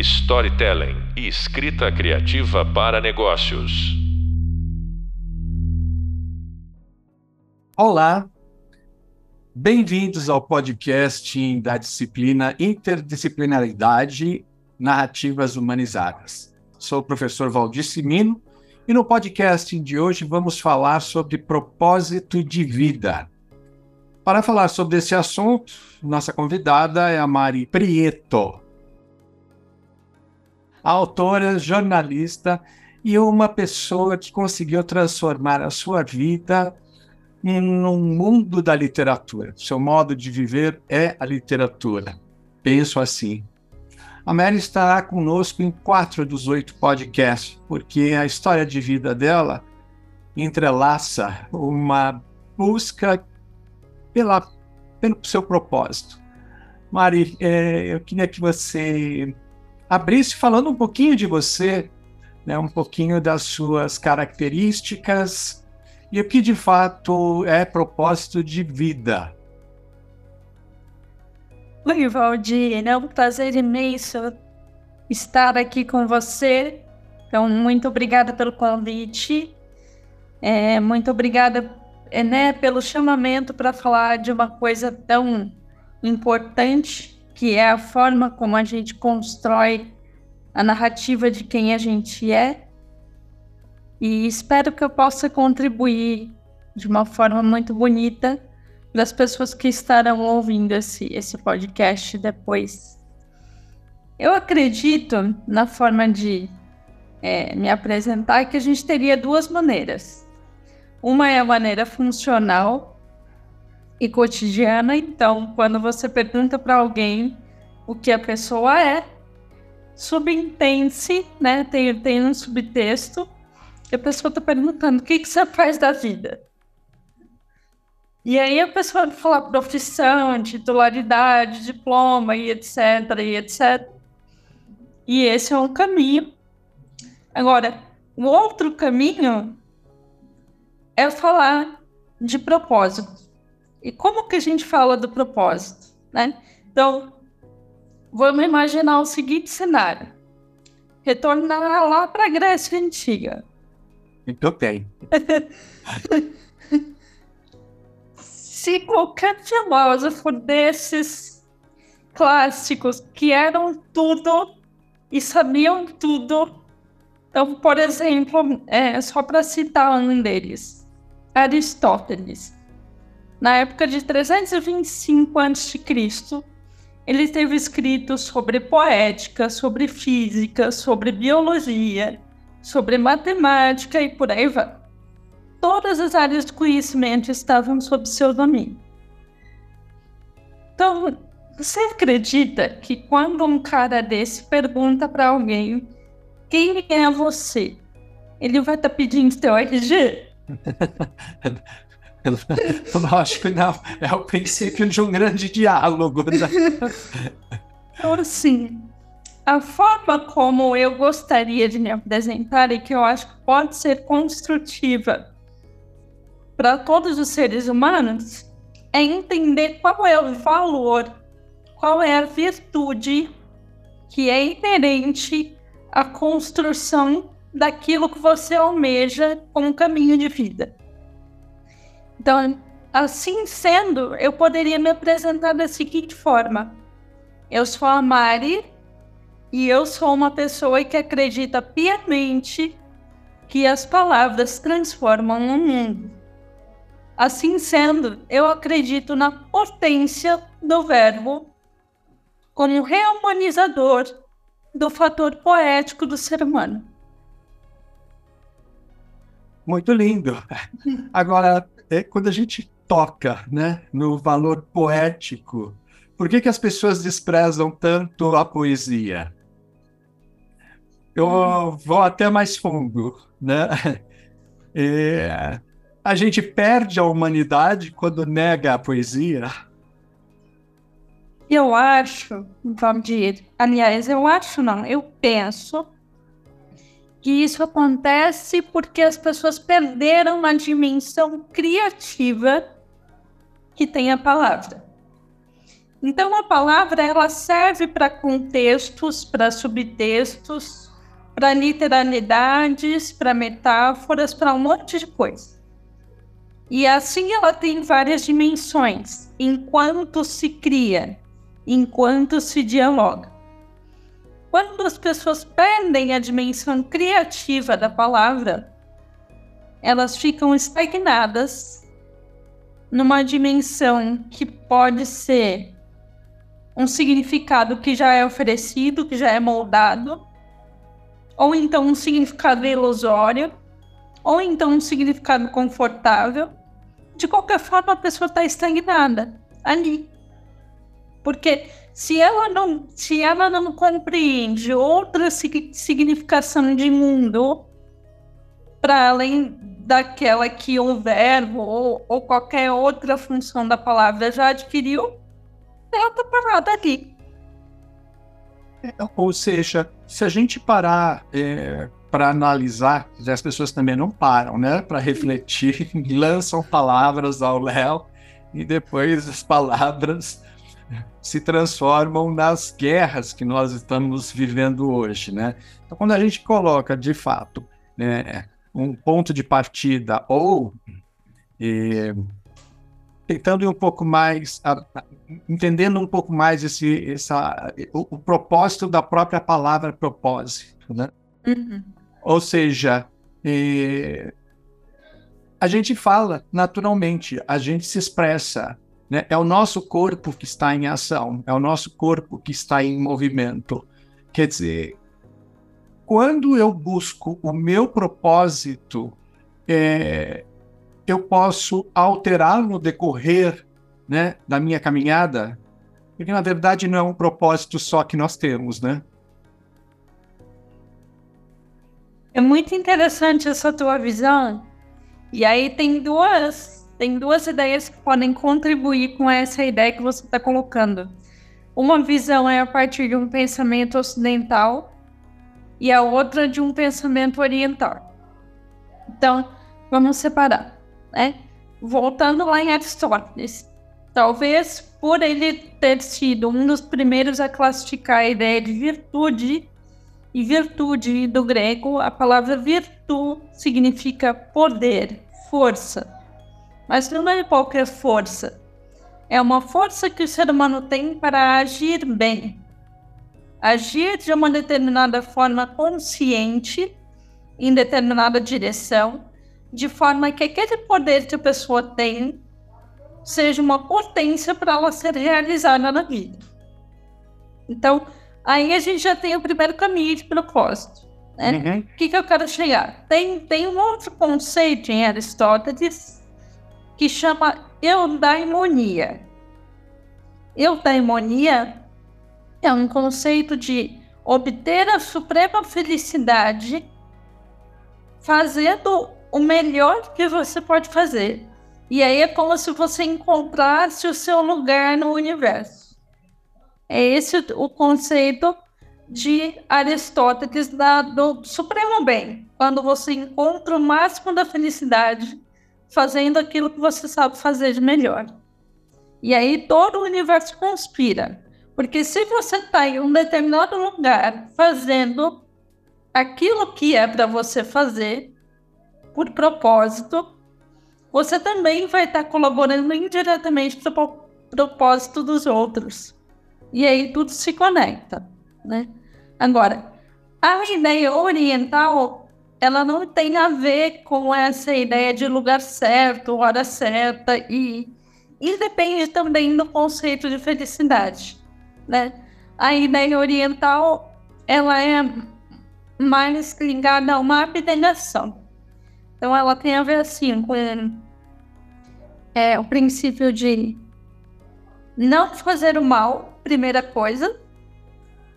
storytelling e escrita criativa para negócios. Olá, bem-vindos ao podcast da disciplina Interdisciplinaridade Narrativas Humanizadas. Sou o professor Valdir Simino e no podcast de hoje vamos falar sobre propósito de vida. Para falar sobre esse assunto, nossa convidada é a Mari Prieto. Autora, jornalista e uma pessoa que conseguiu transformar a sua vida num mundo da literatura. Seu modo de viver é a literatura. Penso assim. A Mary estará conosco em quatro dos oito podcasts, porque a história de vida dela entrelaça uma busca pela, pelo seu propósito. Mari, é, eu queria que você abrisse falando um pouquinho de você, né, um pouquinho das suas características e o que de fato é propósito de vida. Oi, Valdir, é um prazer imenso estar aqui com você. Então, muito obrigada pelo convite. É, muito obrigada é, né, pelo chamamento para falar de uma coisa tão importante, que é a forma como a gente constrói a narrativa de quem a gente é. E espero que eu possa contribuir de uma forma muito bonita para as pessoas que estarão ouvindo esse, esse podcast depois. Eu acredito na forma de é, me apresentar que a gente teria duas maneiras. Uma é a maneira funcional e cotidiana. Então, quando você pergunta para alguém o que a pessoa é, subentende-se, né? Tem, tem um subtexto, e a pessoa está perguntando o que, que você faz da vida. E aí a pessoa vai falar profissão, titularidade, diploma e etc, e etc. E esse é um caminho. Agora, o outro caminho é falar de propósito. E como que a gente fala do propósito, né? Então, vamos imaginar o seguinte cenário. Retornar lá para a Grécia Antiga. Muito bem. Se qualquer filósofo desses clássicos que eram tudo e sabiam tudo, então, por exemplo, é, só para citar um deles, Aristóteles. Na época de 325 a.C., ele teve escritos sobre poética, sobre física, sobre biologia, sobre matemática e por aí vai. Todas as áreas de conhecimento estavam sob seu domínio. Então, você acredita que quando um cara desse pergunta para alguém quem é você, ele vai estar tá pedindo teu RG? Lógico, não. É o princípio de um grande diálogo. Né? Então, assim, a forma como eu gostaria de me apresentar e que eu acho que pode ser construtiva para todos os seres humanos é entender qual é o valor, qual é a virtude que é inerente à construção daquilo que você almeja como caminho de vida. Então, assim sendo, eu poderia me apresentar da seguinte forma: eu sou a Mari e eu sou uma pessoa que acredita piamente que as palavras transformam o mundo. Assim sendo, eu acredito na potência do verbo como rehumanizador do fator poético do ser humano. Muito lindo. Agora, é, quando a gente toca né, no valor poético, por que, que as pessoas desprezam tanto a poesia? Eu vou até mais fundo. Né? É, a gente perde a humanidade quando nega a poesia. Eu acho, vamos dizer, aliás, eu acho não, eu penso que isso acontece porque as pessoas perderam a dimensão criativa que tem a palavra. Então a palavra ela serve para contextos, para subtextos, para literalidades, para metáforas, para um monte de coisa. E assim ela tem várias dimensões, enquanto se cria, enquanto se dialoga. Quando as pessoas perdem a dimensão criativa da palavra, elas ficam estagnadas numa dimensão que pode ser um significado que já é oferecido, que já é moldado, ou então um significado ilusório, ou então um significado confortável. De qualquer forma, a pessoa está estagnada ali. Porque se ela não, se ela não compreende outra significação de mundo para além daquela que o verbo ou, ou qualquer outra função da palavra já adquiriu, ela está parada ali. É, ou seja, se a gente parar é, para analisar, as pessoas também não param, né? Para refletir, lançam palavras ao léu e depois as palavras se transformam nas guerras que nós estamos vivendo hoje, né? Então, quando a gente coloca, de fato, né, um ponto de partida ou e, tentando ir um pouco mais, a, entendendo um pouco mais esse, essa, o, o, propósito da própria palavra propósito, né? Uhum. Ou seja, e, a gente fala naturalmente, a gente se expressa, né? É o nosso corpo que está em ação, é o nosso corpo que está em movimento. Quer dizer, quando eu busco o meu propósito, é, eu posso alterar no decorrer né, da minha caminhada, porque na verdade não é um propósito só que nós temos, né? É muito interessante essa tua visão. E aí tem duas, tem duas ideias que podem contribuir com essa ideia que você está colocando. Uma visão é a partir de um pensamento ocidental e a outra de um pensamento oriental. Então, vamos separar, né? Voltando lá em Aristóteles, talvez por ele ter sido um dos primeiros a classificar a ideia de virtude, e virtude do grego, a palavra virtu significa poder, força. Mas não é qualquer força. É uma força que o ser humano tem para agir bem, agir de uma determinada forma consciente, em determinada direção, de forma que aquele poder que a pessoa tem seja uma potência para ela ser realizada na vida. Então, aí a gente já tem o primeiro caminho de propósito. Né? Uhum. O que, que eu quero chegar? Tem, tem um outro conceito em Aristóteles que chama eudaimonia. Eudaimonia é um conceito de obter a suprema felicidade fazendo o melhor que você pode fazer. E aí é como se você encontrasse o seu lugar no universo. É esse o conceito de Aristóteles da, do supremo bem, quando você encontra o máximo da felicidade fazendo aquilo que você sabe fazer de melhor. E aí todo o universo conspira porque se você está em um determinado lugar fazendo aquilo que é para você fazer, por propósito, você também vai estar tá colaborando indiretamente para o propósito dos outros. E aí tudo se conecta, né? Agora, a ideia oriental, ela não tem a ver com essa ideia de lugar certo, hora certa e, e depende também do conceito de felicidade né? A ideia oriental, ela é mais ligada a uma abnegação. Então, ela tem a ver, assim, com é, o princípio de não fazer o mal, primeira coisa.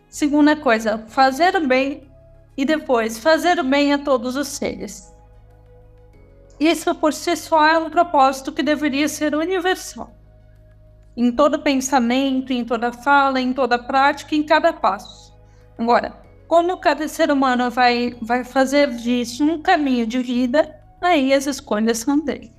Segunda coisa, fazer o bem. E depois, fazer o bem a todos os seres. Isso por si só é um propósito que deveria ser universal em todo pensamento, em toda fala, em toda prática, em cada passo. Agora, como cada ser humano vai, vai fazer disso um caminho de vida, aí as escolhas são dele.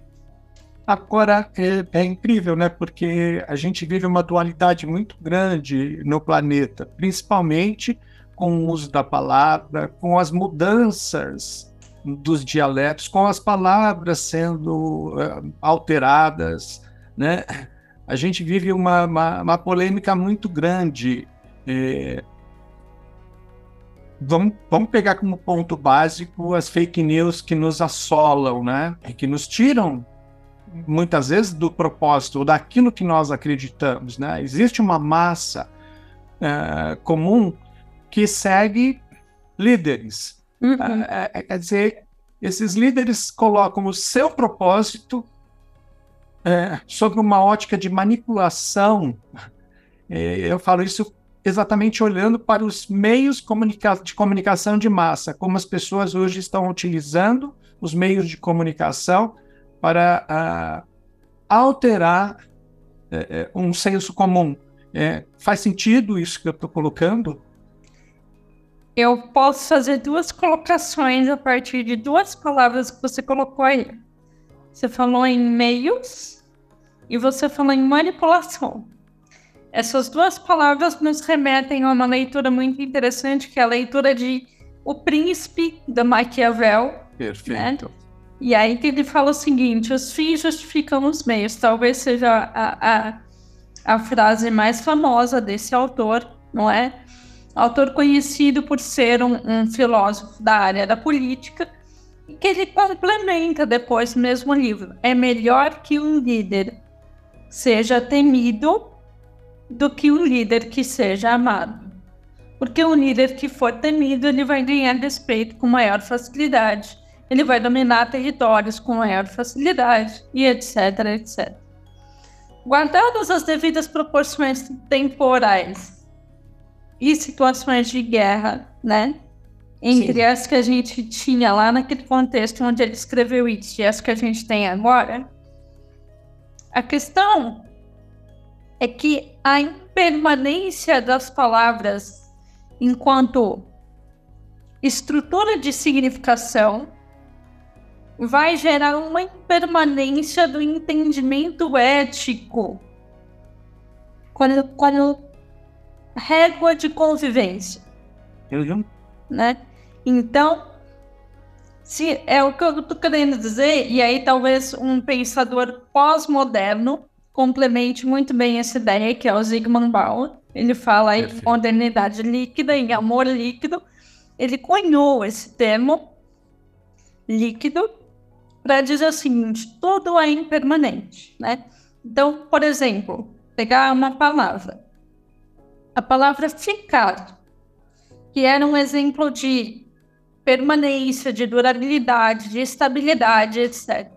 Agora, é, é, incrível, né? Porque a gente vive uma dualidade muito grande no planeta, principalmente com o uso da palavra, com as mudanças dos dialetos, com as palavras sendo uh, alteradas, né? A gente vive uma, uma, uma polêmica muito grande. É... Vamos, vamos pegar como ponto básico as fake news que nos assolam, né? Que nos tiram muitas vezes do propósito daquilo que nós acreditamos, né? Existe uma massa uh, comum que segue líderes. Uhum. Uh, quer dizer, esses líderes colocam o seu propósito uh, sobre uma ótica de manipulação. eu falo isso exatamente olhando para os meios comunica de comunicação de massa, como as pessoas hoje estão utilizando os meios de comunicação para uh, alterar uh, um senso comum. É, faz sentido isso que eu estou colocando? Eu posso fazer duas colocações a partir de duas palavras que você colocou aí. Você falou em meios e você falou em manipulação. Essas duas palavras nos remetem a uma leitura muito interessante, que é a leitura de O Príncipe, da Maquiavel. Perfeito. Né? E aí ele fala o seguinte: os fins justificam os meios. Talvez seja a, a, a frase mais famosa desse autor, não é? Autor conhecido por ser um, um filósofo da área da política, que ele complementa depois no mesmo livro. É melhor que um líder seja temido do que um líder que seja amado. Porque um líder que for temido, ele vai ganhar respeito com maior facilidade ele vai dominar territórios com maior facilidade e etc, etc. Guardadas as devidas proporções temporais e situações de guerra, né? Entre Sim. as que a gente tinha lá naquele contexto onde ele escreveu isso e as que a gente tem agora, a questão é que a impermanência das palavras enquanto estrutura de significação vai gerar uma impermanência do entendimento ético. Quando, quando régua de convivência. Uhum. Né? Então, se é o que eu estou querendo dizer, e aí talvez um pensador pós-moderno complemente muito bem essa ideia, que é o Zygmunt Bauer. Ele fala em modernidade líquida, em amor líquido. Ele cunhou esse termo líquido para dizer o seguinte: tudo é impermanente, né? Então, por exemplo, pegar uma palavra, a palavra ficar, que era um exemplo de permanência, de durabilidade, de estabilidade, etc.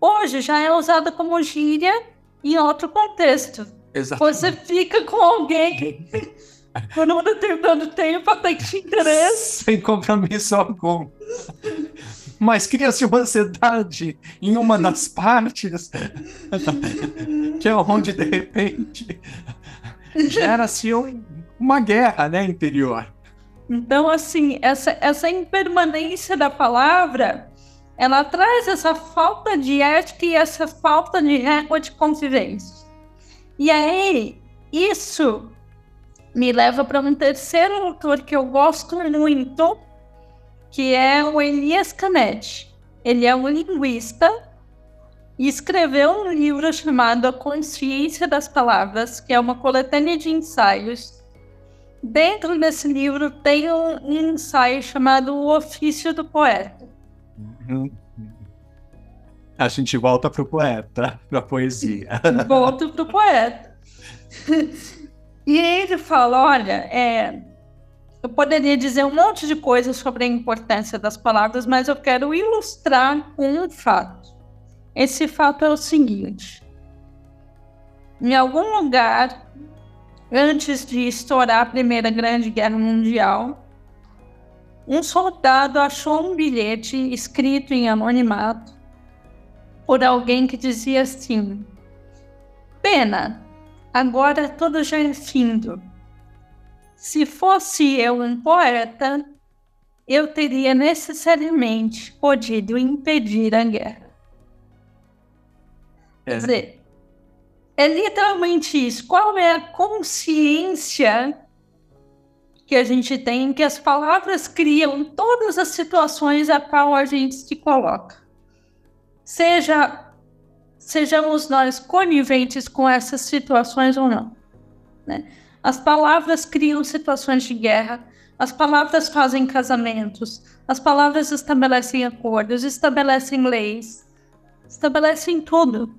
Hoje já é usada como gíria em outro contexto. Exatamente. Você fica com alguém por um determinado tempo até que te interessa. Sem compromisso algum mas cria-se uma ansiedade em uma das partes, que é onde, de repente, gera-se uma guerra né, interior. Então, assim, essa, essa impermanência da palavra, ela traz essa falta de ética e essa falta de régua de convivência. E aí, isso me leva para um terceiro autor que eu gosto muito, que é o Elias Canetti. Ele é um linguista e escreveu um livro chamado A Consciência das Palavras, que é uma coletânea de ensaios. Dentro desse livro tem um, ensaio chamado O Ofício do Poeta. A gente volta para o poeta, para a poesia. Volta para o poeta. e ele fala: olha, é, eu poderia dizer um monte de coisas sobre a importância das palavras, mas eu quero ilustrar com um fato. Esse fato é o seguinte: em algum lugar, antes de estourar a Primeira Grande Guerra Mundial, um soldado achou um bilhete escrito em anonimato por alguém que dizia assim: Pena, agora tudo já é findo se fosse eu um poeta, eu teria necessariamente podido impedir a guerra. Quer dizer, é literalmente isso. Qual é a consciência que a gente tem que as palavras criam todas as situações a qual a gente se coloca? Seja sejamos nós coniventes com essas situações ou não. Né? As palavras criam situações de guerra, as palavras fazem casamentos, as palavras estabelecem acordos, estabelecem leis, estabelecem tudo.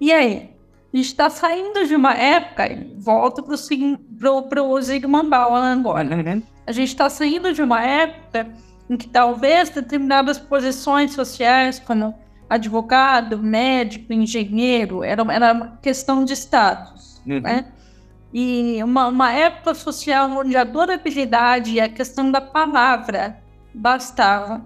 E aí? A gente está saindo de uma época, volto para o Zygmunt Bauman agora, né? A gente está saindo de uma época em que talvez determinadas posições sociais, como advogado, médico, engenheiro, era, era uma questão de status, uhum. né? E uma, uma época social onde a durabilidade e a questão da palavra bastava.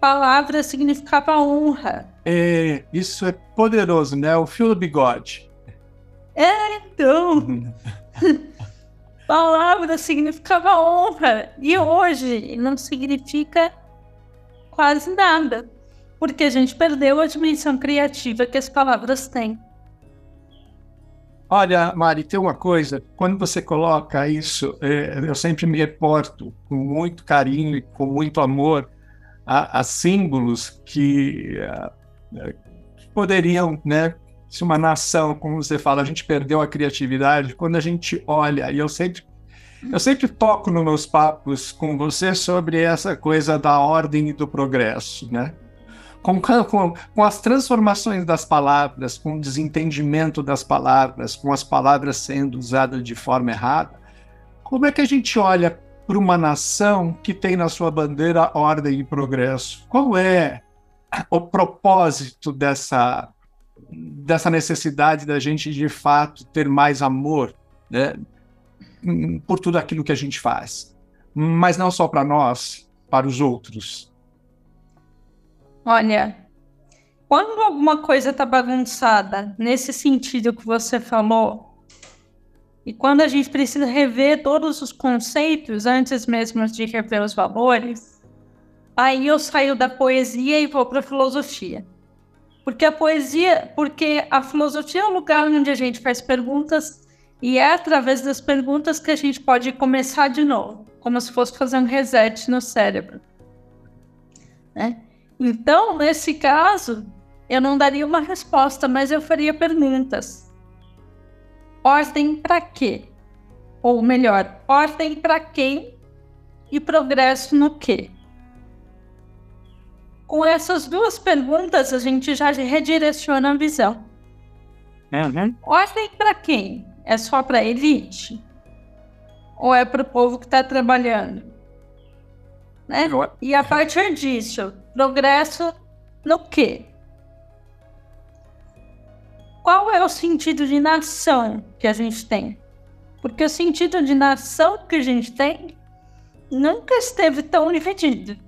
Palavra significava honra. É, isso é poderoso, né? O fio do bigode. É, então. palavra significava honra. E hoje não significa quase nada. Porque a gente perdeu a dimensão criativa que as palavras têm. Olha, Mari, tem uma coisa, quando você coloca isso, é, eu sempre me reporto com muito carinho e com muito amor a, a símbolos que, que, poderiam, né, se uma nação, como você fala, a gente perdeu a criatividade, quando a gente olha, e eu sempre, eu sempre toco nos meus papos com você sobre essa coisa da ordem e do progresso, né? com, com, com as transformações das palavras, com o desentendimento das palavras, com as palavras sendo usadas de forma errada, como é que a gente olha para uma nação que tem na sua bandeira ordem e progresso? Qual é o propósito dessa, dessa necessidade da gente, de fato, ter mais amor né, por tudo aquilo que a gente faz? Mas não só para nós, para os outros. Olha, quando alguma coisa está bagunçada, nesse sentido que você falou, e quando a gente precisa rever todos os conceitos antes mesmo de rever os valores, aí eu saio da poesia e vou para a filosofia. Porque a poesia, porque a filosofia é o lugar onde a gente faz perguntas e é através das perguntas que a gente pode começar de novo, como se fosse fazer um reset no cérebro. Né? Então, nesse caso, eu não daria uma resposta, mas eu faria perguntas. Ordem para quê? Ou melhor, ordem para quem e progresso no quê? Com essas duas perguntas, a gente já redireciona a visão. Uhum. Ordem para quem? É só para elite? Ou é para o povo que está trabalhando? Né? E a partir disso, Progresso no quê? Qual é o sentido de nação que a gente tem? Porque o sentido de nação que a gente tem nunca esteve tão dividido.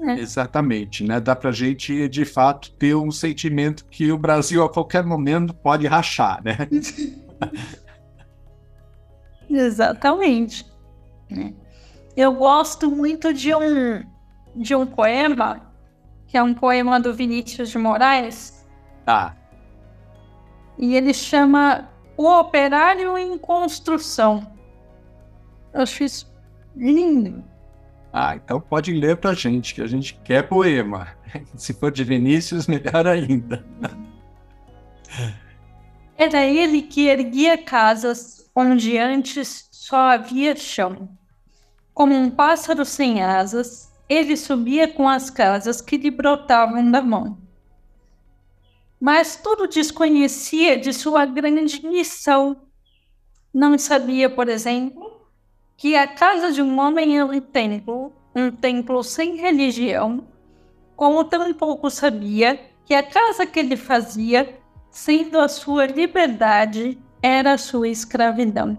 Né? Exatamente, né? Dá pra gente, de fato, ter um sentimento que o Brasil a qualquer momento pode rachar, né? Exatamente. Eu gosto muito de um de um poema, que é um poema do Vinícius de Moraes. Ah. E ele chama O Operário em Construção. Eu acho isso lindo. Ah, então pode ler pra gente, que a gente quer poema. Se for de Vinícius, melhor ainda. Era ele que erguia casas onde antes só havia chão. Como um pássaro sem asas, ele subia com as casas que lhe brotavam da mão. Mas tudo desconhecia de sua grande missão. Não sabia, por exemplo, que a casa de um homem é um templo, um templo sem religião, como tampouco sabia que a casa que ele fazia, sendo a sua liberdade, era a sua escravidão.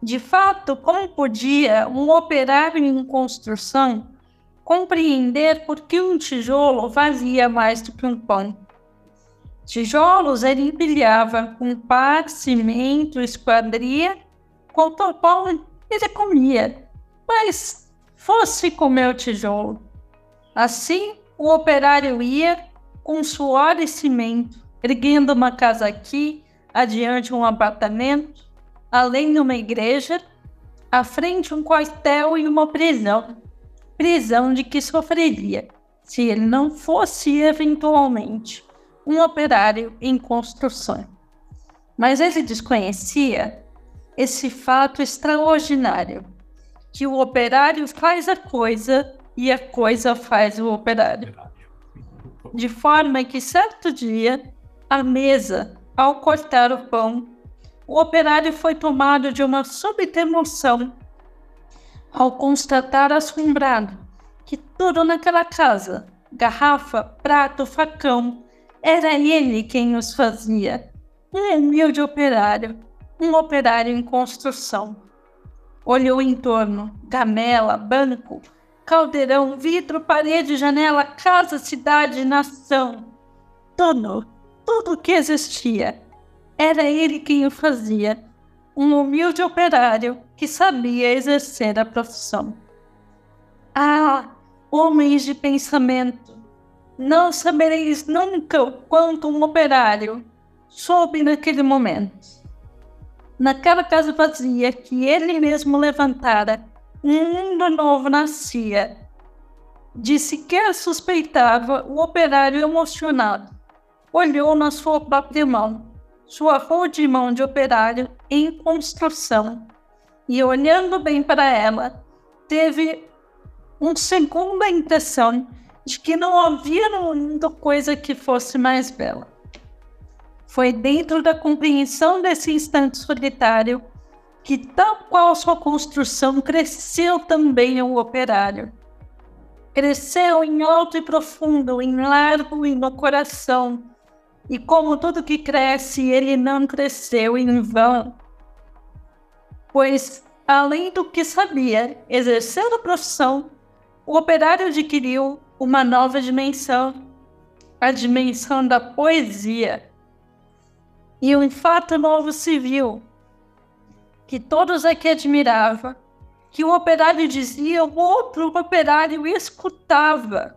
De fato, como podia um operário em construção compreender por que um tijolo fazia mais do que um pão. Tijolos ele empilhava com par, cimento, esquadria, com pão ele comia, mas fosse comer o tijolo. Assim, o operário ia, com suor e cimento, erguendo uma casa aqui, adiante um apartamento, além uma igreja, à frente um quartel e uma prisão. Prisão de que sofreria se ele não fosse eventualmente um operário em construção. Mas ele desconhecia esse fato extraordinário, que o operário faz a coisa e a coisa faz o operário. De forma que certo dia, à mesa, ao cortar o pão, o operário foi tomado de uma súbita emoção ao constatar assombrado que tudo naquela casa, garrafa, prato, facão, era ele quem os fazia. Um humilde operário, um operário em construção. Olhou em torno, gamela, banco, caldeirão, vidro, parede, janela, casa, cidade, nação. Tudo, tudo que existia. Era ele quem o fazia. Um humilde operário que sabia exercer a profissão. Ah, homens de pensamento, não sabereis nunca o quanto um operário soube naquele momento. Naquela casa vazia que ele mesmo levantara, um mundo novo nascia. De sequer suspeitava o operário emocionado. Olhou na sua própria mão, sua rude mão de operário em construção, e olhando bem para ela, teve uma segunda impressão de que não havia no mundo coisa que fosse mais bela. Foi dentro da compreensão desse instante solitário que, tal qual sua construção, cresceu também o operário. Cresceu em alto e profundo, em largo e no coração. E como tudo que cresce, ele não cresceu em vão. Pois, além do que sabia, exercendo a profissão, o operário adquiriu uma nova dimensão, a dimensão da poesia. E um fato novo se viu, que todos aqui admiravam, que o operário dizia, o outro operário escutava.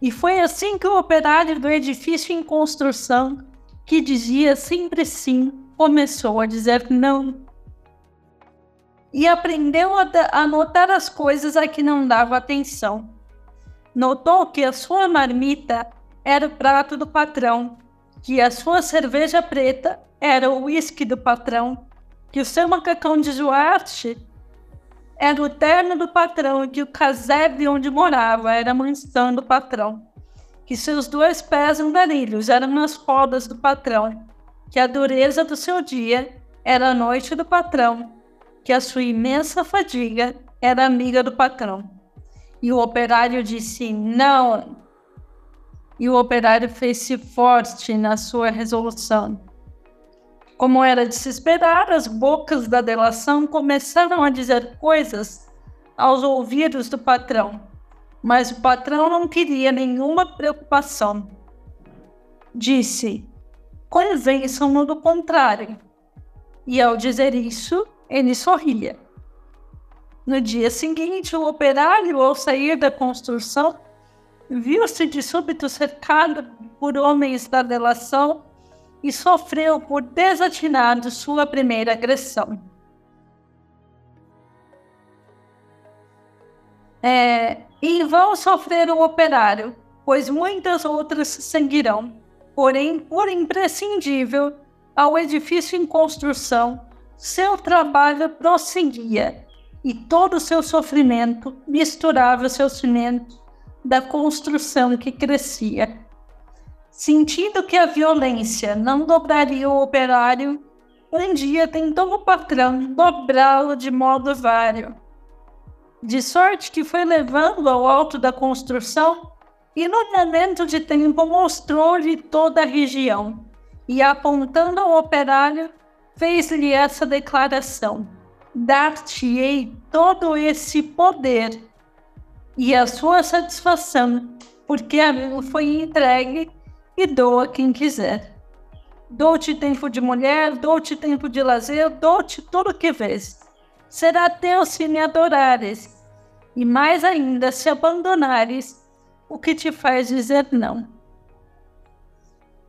E foi assim que o operário do edifício em construção, que dizia sempre sim, começou a dizer não e aprendeu a, a notar as coisas a que não dava atenção. Notou que a sua marmita era o prato do patrão, que a sua cerveja preta era o uísque do patrão, que o seu macacão de Duarte era o terno do patrão que o casebre onde morava era a mansão do patrão, que seus dois pés andarilhos eram as rodas do patrão, que a dureza do seu dia era a noite do patrão que a sua imensa fadiga era amiga do patrão. E o operário disse não. E o operário fez-se forte na sua resolução. Como era de se esperar, as bocas da delação começaram a dizer coisas aos ouvidos do patrão, mas o patrão não queria nenhuma preocupação. Disse: convençam-no do contrário. E ao dizer isso, ele sorria. No dia seguinte, o operário, ao sair da construção, viu-se de súbito cercado por homens da delação e sofreu por desatinado sua primeira agressão. É, em vão sofrer o operário, pois muitas outras seguirão. Porém, por imprescindível, ao edifício em construção, seu trabalho prosseguia e todo o seu sofrimento misturava seu sofrimento da construção que crescia. Sentindo que a violência não dobraria o operário, um dia tentou o patrão dobrá-lo de modo vário. De sorte que foi levando ao alto da construção e no momento de tempo mostrou-lhe toda a região e apontando ao operário fez-lhe essa declaração: Dar-te-ei todo esse poder e a sua satisfação, porque a mim foi entregue e dou a quem quiser. Dou-te tempo de mulher, dou-te tempo de lazer, dou-te tudo o que vês. Será teu se me adorares, e mais ainda se abandonares o que te faz dizer não?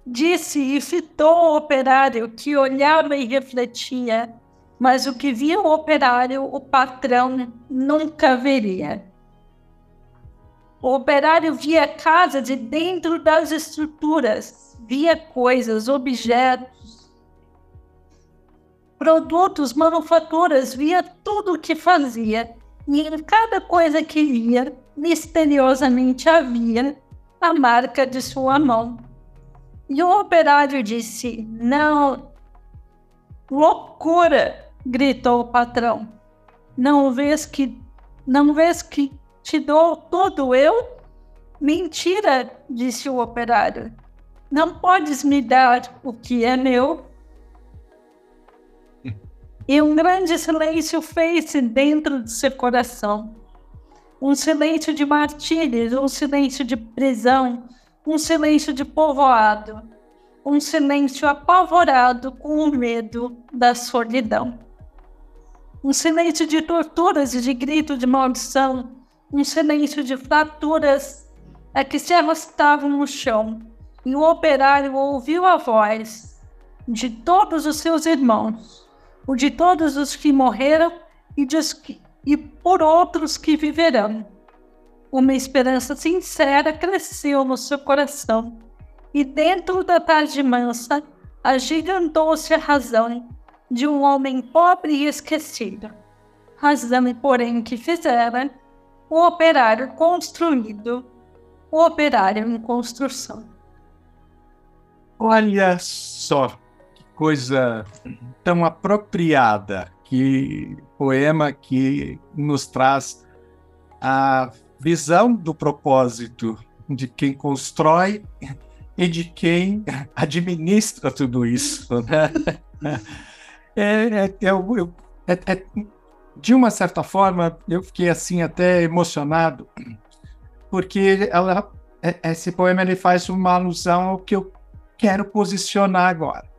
Disse e fitou o operário que olhava e refletia, mas o que via o operário, o patrão nunca veria. O operário via casa de dentro das estruturas, via coisas, objetos, produtos, manufaturas, via tudo o que fazia. E em cada coisa que via, misteriosamente havia a marca de sua mão. E o operário disse: Não, loucura! gritou o patrão. Não vês que não vês que te dou todo eu? Mentira, disse o operário. Não podes me dar o que é meu. E um grande silêncio fez-se dentro de seu coração. Um silêncio de martírios, um silêncio de prisão, um silêncio de povoado, um silêncio apavorado com o medo da solidão. Um silêncio de torturas e de grito de maldição, um silêncio de fraturas é que se arrastavam no chão, e o operário ouviu a voz de todos os seus irmãos, o de todos os que morreram e, e por outros que viverão. Uma esperança sincera cresceu no seu coração, e dentro da tarde mansa agigantou-se a razão de um homem pobre e esquecido. Razão, porém, que fizera o operário construído, o operário em construção. Olha só que coisa tão apropriada, que poema que nos traz a visão do propósito de quem constrói e de quem administra tudo isso. Né? É, é, é, é, é de uma certa forma, eu fiquei assim até emocionado, porque ela, é, esse poema ele faz uma alusão ao que eu quero posicionar agora.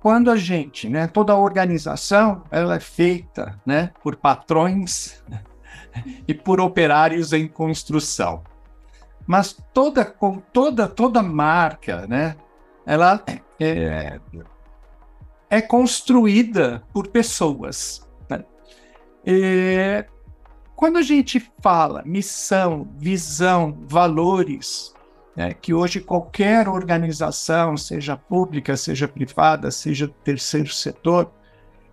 Quando a gente, né, toda a organização, ela é feita, né, por patrões e por operários em construção. Mas toda toda toda marca, né, ela é, é construída por pessoas. É, quando a gente fala missão, visão, valores, né, que hoje qualquer organização, seja pública, seja privada, seja terceiro setor,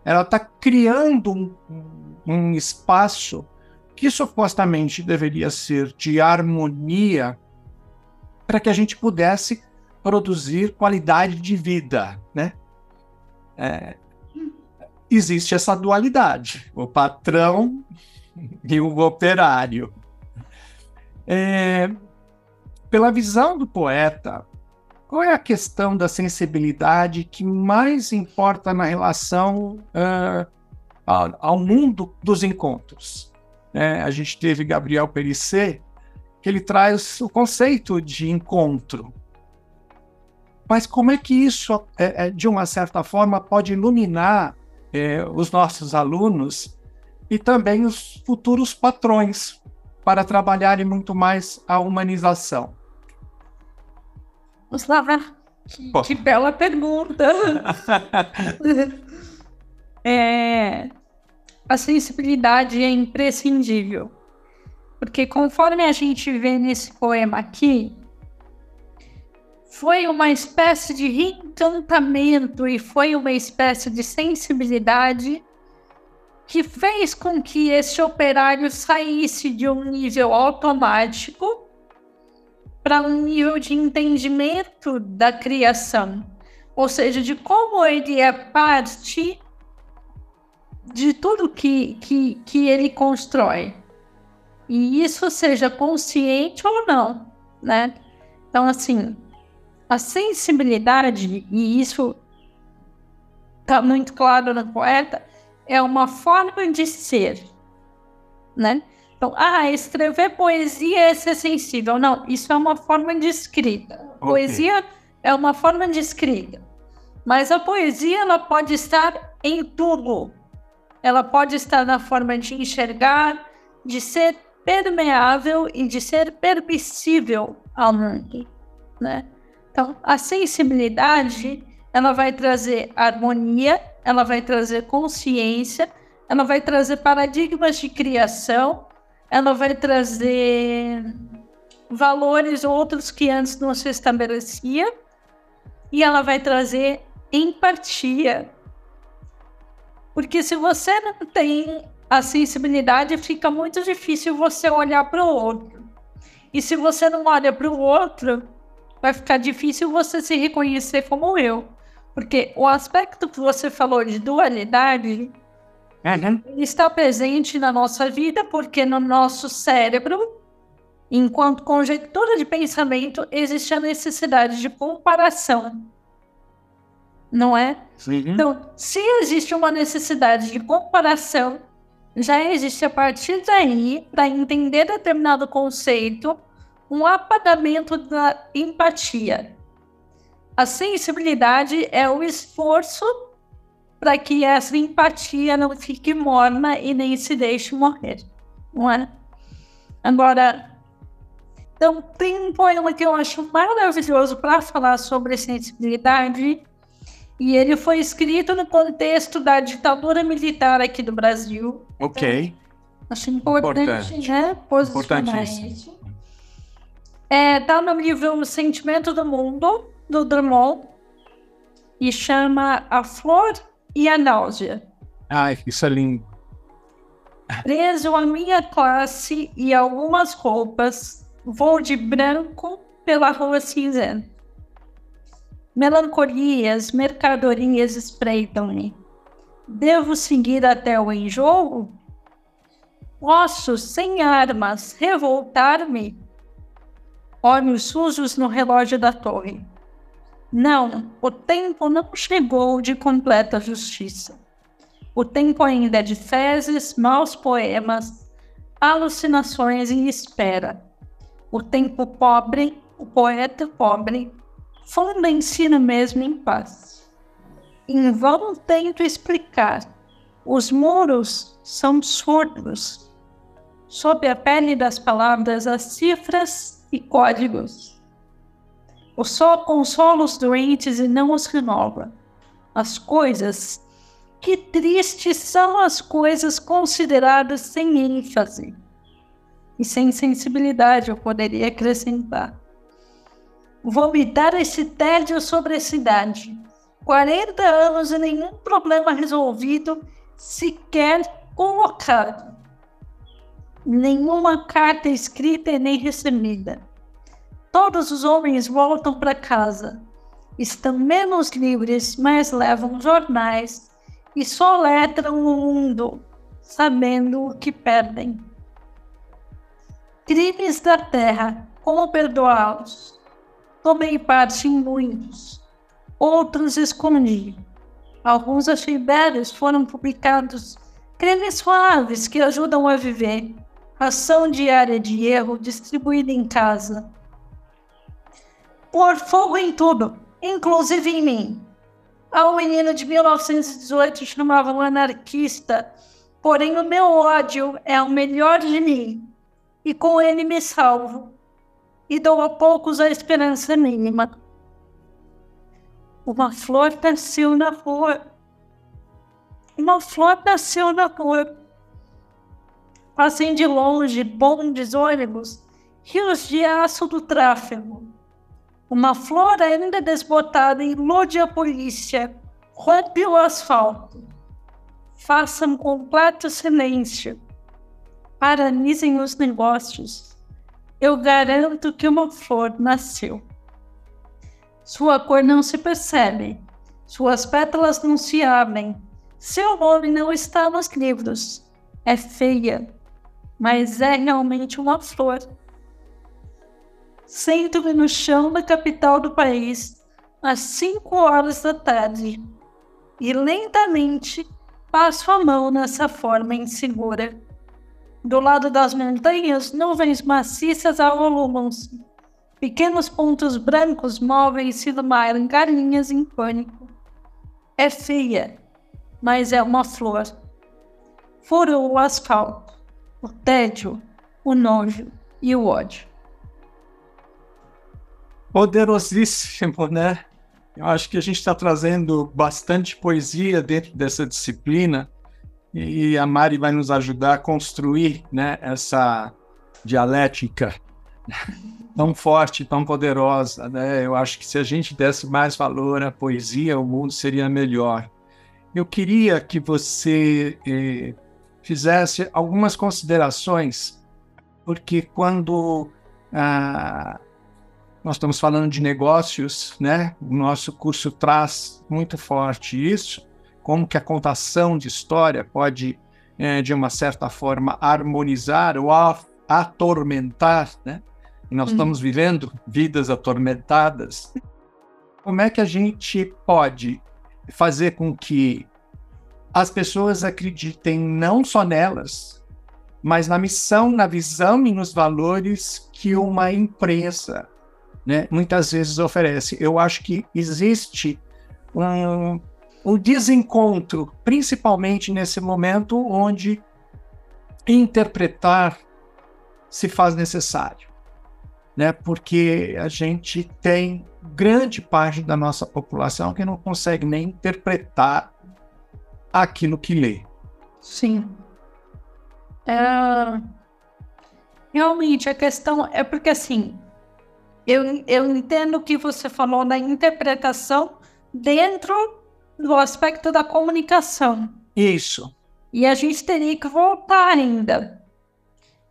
ela está criando um, um espaço que supostamente deveria ser de harmonia para que a gente pudesse produzir qualidade de vida, né? É, existe essa dualidade, o patrão e o operário. É, pela visão do poeta, qual é a questão da sensibilidade que mais importa na relação uh, ao, mundo dos encontros? É, a gente teve Gabriel Perissé, que ele traz o conceito de encontro. Mas como é que isso, é, é de uma certa forma, pode iluminar é, os nossos alunos e também os futuros patrões para trabalharem muito mais a humanização? Vamos lá, que, que bela pergunta. é, a sensibilidade é imprescindível, porque conforme a gente vê nesse poema aqui, foi uma espécie de reencantamento e foi uma espécie de sensibilidade que fez com que esse operário saísse de um nível automático para um nível de entendimento da criação, ou seja, de como ele é parte de tudo que, que, que ele constrói. E isso seja consciente ou não, né? Então, assim, a sensibilidade, e isso está muito claro no poeta, é uma forma de ser, né? Então, ah, escrever poesia é ser sensível. Não, isso é uma forma de escrita. Okay. Poesia é uma forma de escrita. Mas a poesia ela pode estar em tudo. Ela pode estar na forma de enxergar, de ser permeável e de ser permissível ao mundo, né? Então, a sensibilidade, ela vai trazer harmonia, ela vai trazer consciência, ela vai trazer paradigmas de criação, ela vai trazer valores outros que antes não se estabelecia e ela vai trazer empatia. Porque se você não tem a sensibilidade, fica muito difícil você olhar para o outro. E se você não olha para o outro, vai ficar difícil você se reconhecer como eu. Porque o aspecto que você falou de dualidade uhum. está presente na nossa vida, porque no nosso cérebro, enquanto conjectura de pensamento, existe a necessidade de comparação. Não é? Sim. Então, se existe uma necessidade de comparação, já existe a partir daí, para entender determinado conceito, um apagamento da empatia. A sensibilidade é o esforço para que essa empatia não fique morna e nem se deixe morrer, não é? Agora, então tem um poema que eu acho maravilhoso para falar sobre sensibilidade e ele foi escrito no contexto da ditadura militar aqui do Brasil. Ok. Então, acho importante, importante. né? Isso. É, tá no livro O Sentimento do Mundo, do Drummond, e chama A Flor e a Náusea. Ai, isso é lindo. Preso a minha classe e algumas roupas, vou de branco pela rua cinzenta. Melancolias, mercadorias espreitam-me. Devo seguir até o enjoo? Posso, sem armas, revoltar-me? Olhos sujos no relógio da torre. Não, o tempo não chegou de completa justiça. O tempo ainda é de fezes, maus poemas, alucinações e espera. O tempo pobre, o poeta pobre, funda em si mesmo em paz. Em vão tento explicar. Os muros são surdos. Sob a pele das palavras, as cifras e códigos. O sol consola os doentes e não os renova. As coisas, que tristes são as coisas consideradas sem ênfase e sem sensibilidade, eu poderia acrescentar vomitar esse tédio sobre a cidade. 40 anos e nenhum problema resolvido, sequer colocado. Nenhuma carta escrita nem recebida. Todos os homens voltam para casa. Estão menos livres, mas levam jornais e só letram o mundo, sabendo o que perdem. Crimes da terra, como perdoá-los? Tomei parte em muitos, outros escondi. Alguns achei belos foram publicados cremes suaves que ajudam a viver, ação diária de erro distribuída em casa. Por fogo em tudo, inclusive em mim. Há um menino de 1918 chamavam anarquista, porém o meu ódio é o melhor de mim, e com ele me salvo e dou a poucos a esperança mínima. Uma flor nasceu na rua. Uma flor nasceu na rua. Passem de longe bondes, ônibus, rios de aço do tráfego. Uma flor ainda desbotada ilude a polícia, rompe o asfalto. Façam completo silêncio. Paralisem os negócios eu garanto que uma flor nasceu. Sua cor não se percebe, suas pétalas não se abrem, seu nome não está nos livros. É feia, mas é realmente uma flor. Sento-me no chão da capital do país às cinco horas da tarde e lentamente passo a mão nessa forma insegura. Do lado das montanhas, nuvens maciças avolumam-se. Pequenos pontos brancos movem-se do mar em galinhas em pânico. É feia, mas é uma flor. Furou o asfalto. O tédio o nojo e o ódio. Poderosíssimo, né? Eu acho que a gente está trazendo bastante poesia dentro dessa disciplina e a Mari vai nos ajudar a construir né, essa dialética tão forte, tão poderosa. Né? Eu acho que se a gente desse mais valor à poesia, o mundo seria melhor. Eu queria que você eh, fizesse algumas considerações, porque quando ah, nós estamos falando de negócios, né? O nosso curso traz muito forte isso, como que a contação de história pode, é, de uma certa forma, harmonizar ou atormentar, né? E nós hum. estamos vivendo vidas atormentadas. Como é que a gente pode fazer com que as pessoas acreditem não só nelas, mas na missão, na visão e nos valores que uma empresa né, muitas vezes oferece. Eu acho que existe um, um desencontro, principalmente nesse momento onde interpretar se faz necessário, né? Porque a gente tem grande parte da nossa população que não consegue nem interpretar aquilo que lê. Sim. É... Realmente, a questão é porque, assim, eu, eu entendo que você falou da interpretação dentro do aspecto da comunicação. Isso. E a gente teria que voltar ainda.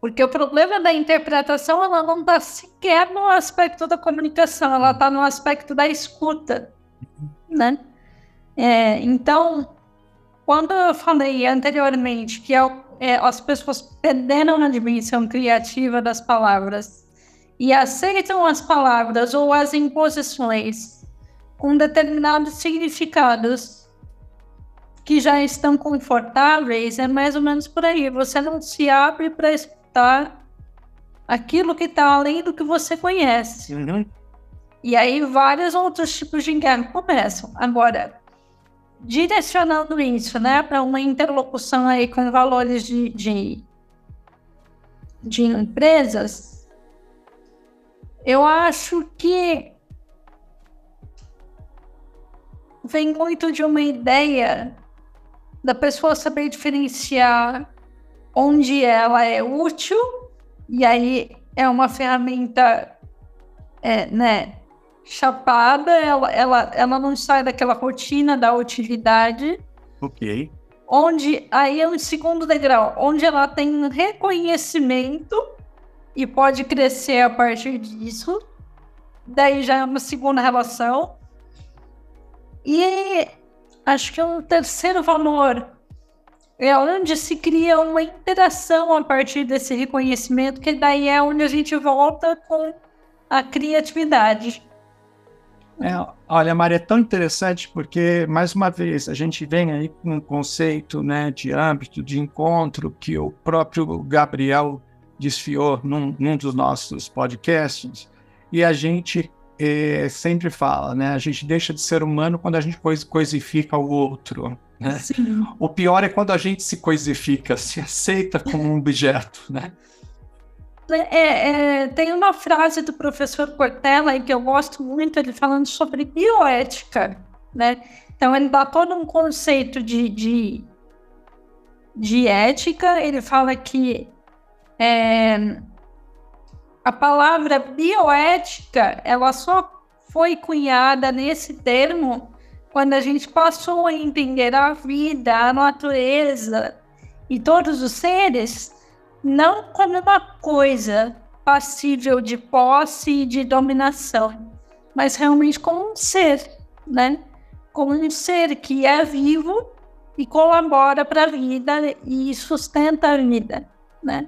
Porque o problema da interpretação, ela não está sequer no aspecto da comunicação, ela está no aspecto da escuta, né? É, então, quando eu falei anteriormente que é, é, as pessoas perderam a dimensão criativa das palavras e aceitam as palavras ou as imposições com determinados significados que já estão confortáveis, é mais ou menos por aí. Você não se abre para escutar aquilo que está além do que você conhece. Uhum. E aí vários outros tipos de engano começam. Agora, direcionando isso, né, para uma interlocução aí com valores de, de, de empresas, eu acho que vem muito de uma ideia da pessoa saber diferenciar onde ela é útil e aí é uma ferramenta é, né, chapada, ela, ela, ela não sai daquela rotina da utilidade. Ok. Onde aí é um segundo degrau, onde ela tem reconhecimento e pode crescer a partir disso. Daí já é uma segunda relação. E acho que um terceiro valor é onde se cria uma interação a partir desse reconhecimento, que daí é onde a gente volta com a criatividade. É, olha, Maria, é tão interessante porque, mais uma vez, a gente vem aí com um conceito né, de âmbito, de encontro, que o próprio Gabriel desfiou num, num dos nossos podcasts, e a gente é, sempre fala, né? A gente deixa de ser humano quando a gente coisifica o outro. Né? O pior é quando a gente se coisifica, se aceita como um objeto, né? É, é, tem uma frase do professor Cortella que eu gosto muito, ele falando sobre bioética, né? Então ele dá todo um conceito de, de, de ética, ele fala que é, a palavra bioética, ela só foi cunhada nesse termo quando a gente passou a entender a vida, a natureza e todos os seres não como uma coisa passível de posse e de dominação, mas realmente como um ser, né? Como um ser que é vivo e colabora para a vida e sustenta a vida, né?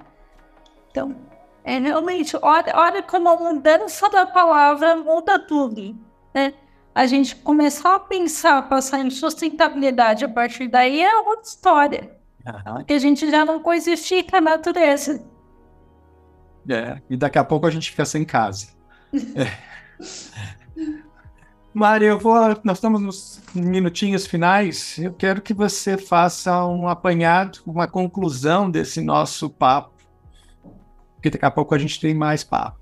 Então, é realmente, olha, olha como a mudança da palavra muda tudo, né? A gente começar a pensar, passar em sustentabilidade a partir daí é outra história. Uhum. Que a gente já não coisifica a natureza. É, e daqui a pouco a gente fica sem casa. é. Mari, eu vou. Nós estamos nos minutinhos finais. Eu quero que você faça um apanhado, uma conclusão desse nosso papo porque daqui a pouco a gente tem mais papo.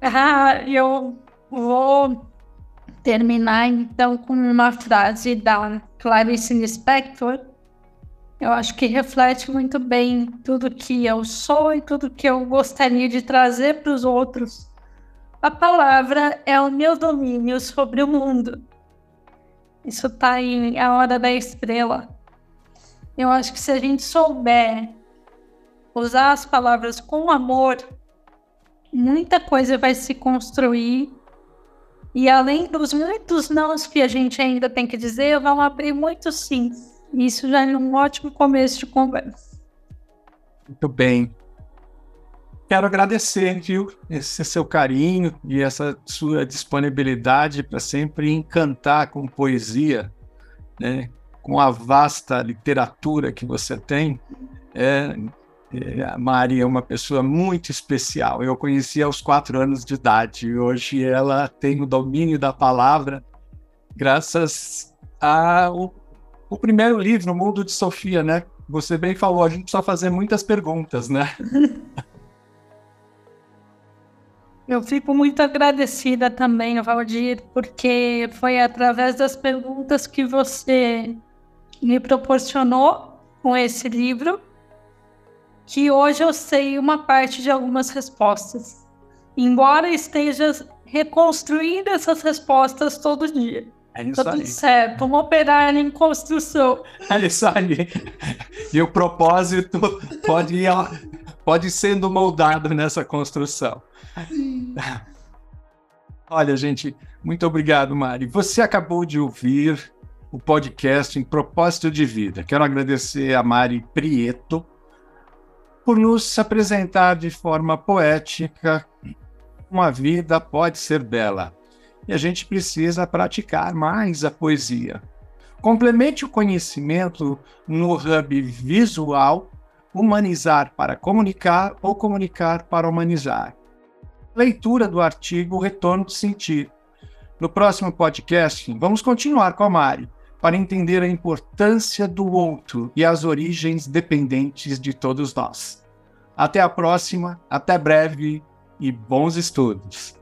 Ah, eu vou terminar então com uma frase da Clarice Lispector. Eu acho que reflete muito bem tudo que eu sou e tudo que eu gostaria de trazer para os outros. A palavra é o meu domínio sobre o mundo. Isso está em A Hora da Estrela. Eu acho que se a gente souber usar as palavras com amor, muita coisa vai se construir e além dos muitos nãos que a gente ainda tem que dizer, vão abrir muitos sim. Isso já é um ótimo começo de conversa. Muito bem. Quero agradecer, viu, esse seu carinho e essa sua disponibilidade para sempre encantar com poesia, né? com a vasta literatura que você tem. É, é, a Mari é uma pessoa muito especial. Eu conheci aos quatro anos de idade e hoje ela tem o domínio da palavra graças ao o primeiro livro, O Mundo de Sofia, né? Você bem falou, a gente precisa fazer muitas perguntas, né? Eu fico muito agradecida também, Valdir, porque foi através das perguntas que você me proporcionou com esse livro que hoje eu sei uma parte de algumas respostas, embora esteja reconstruindo essas respostas todo dia. É isso tá aí. tudo certo, vamos operar em construção. É isso aí. E o propósito pode ir, pode ir sendo moldado nessa construção. Olha, gente, muito obrigado, Mari. Você acabou de ouvir o podcast em Propósito de Vida. Quero agradecer a Mari Prieto, por nos apresentar de forma poética uma vida pode ser bela. E a gente precisa praticar mais a poesia. Complemente o conhecimento no hub visual, humanizar para comunicar ou comunicar para humanizar. Leitura do artigo Retorno de Sentir. No próximo podcast, vamos continuar com a Mari para entender a importância do outro e as origens dependentes de todos nós. Até a próxima, até breve e bons estudos.